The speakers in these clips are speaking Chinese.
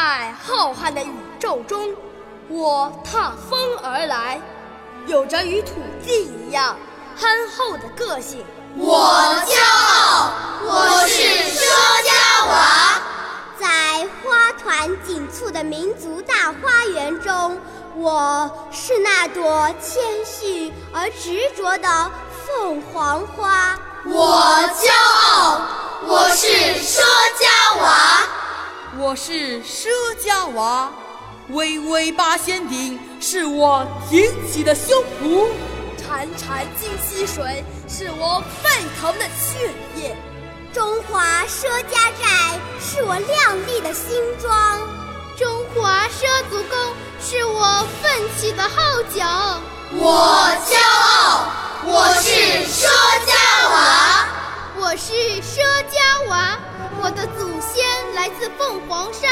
在浩瀚的宇宙中，我踏风而来，有着与土地一样憨厚的个性。我骄傲，我是佘家娃。在花团锦簇的民族大花园中，我是那朵谦逊而执着的凤凰花。我骄傲，我是佘家娃，巍巍八仙顶是我挺起的胸脯，潺潺金溪水是我沸腾的血液，中华佘家寨是我亮丽的新装，中华佘族宫是我奋起的号角。我骄傲，我是佘家娃，我是佘家娃。我的祖先来自凤凰山，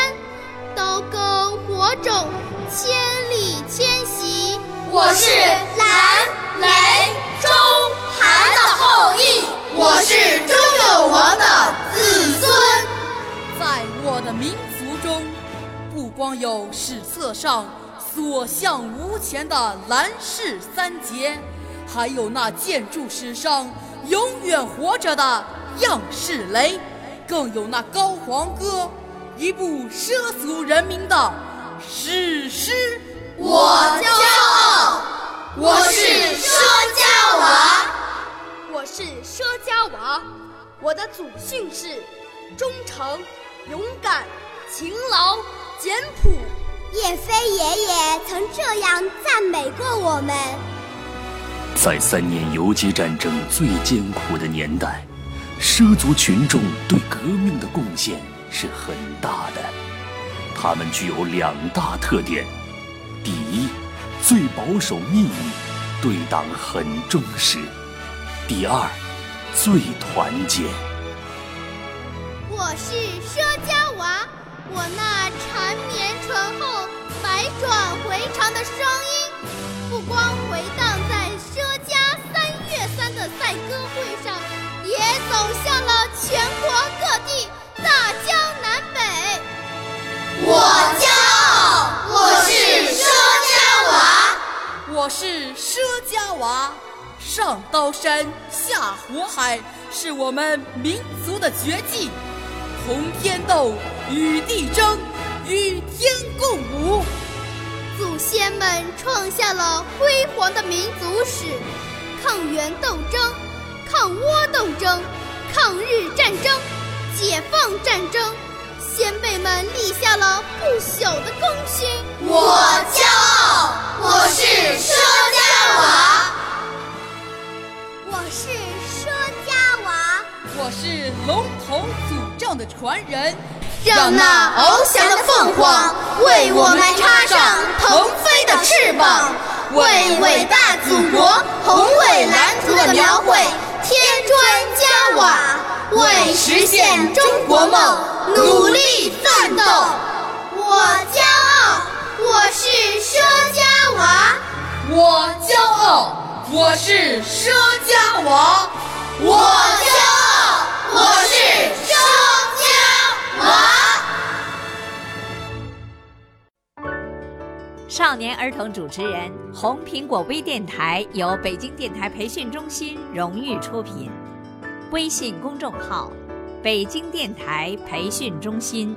刀耕火种，千里迁徙。我是蓝雷中韩的后裔，我是周有王的子孙。在我的民族中，不光有史册上所向无前的蓝氏三杰，还有那建筑史上永远活着的样式雷。更有那高皇歌，一部畲族人民的史诗。我骄傲，我是佘家娃，我是佘家娃，我的祖训是忠诚、勇敢、勤劳、简朴。叶飞爷爷曾这样赞美过我们：在三年游击战争最艰苦的年代。畲族群众对革命的贡献是很大的，他们具有两大特点：第一，最保守秘密，对党很忠实；第二，最团结。我是佘家娃，我那缠绵醇厚、百转回肠的声我是佘家娃。上刀山下火海是我们民族的绝技，同天斗，与地争，与天共舞。祖先们创下了辉煌的民族史，抗元斗争。抗倭斗争、抗日战争、解放战争，先辈们立下了不小的功勋。我骄，我是佘家娃。我是佘家娃。我是龙头祖正的传人。让那翱翔的凤凰为我们插上腾飞的翅膀，为伟大祖国宏伟蓝图的描绘。添砖加瓦，为实现中国梦努力奋斗。我骄傲，我是佘佳娃。我骄傲，我是佘家娃。我骄傲，我是佘家娃。少年儿童主持人，红苹果微电台由北京电台培训中心荣誉出品，微信公众号：北京电台培训中心。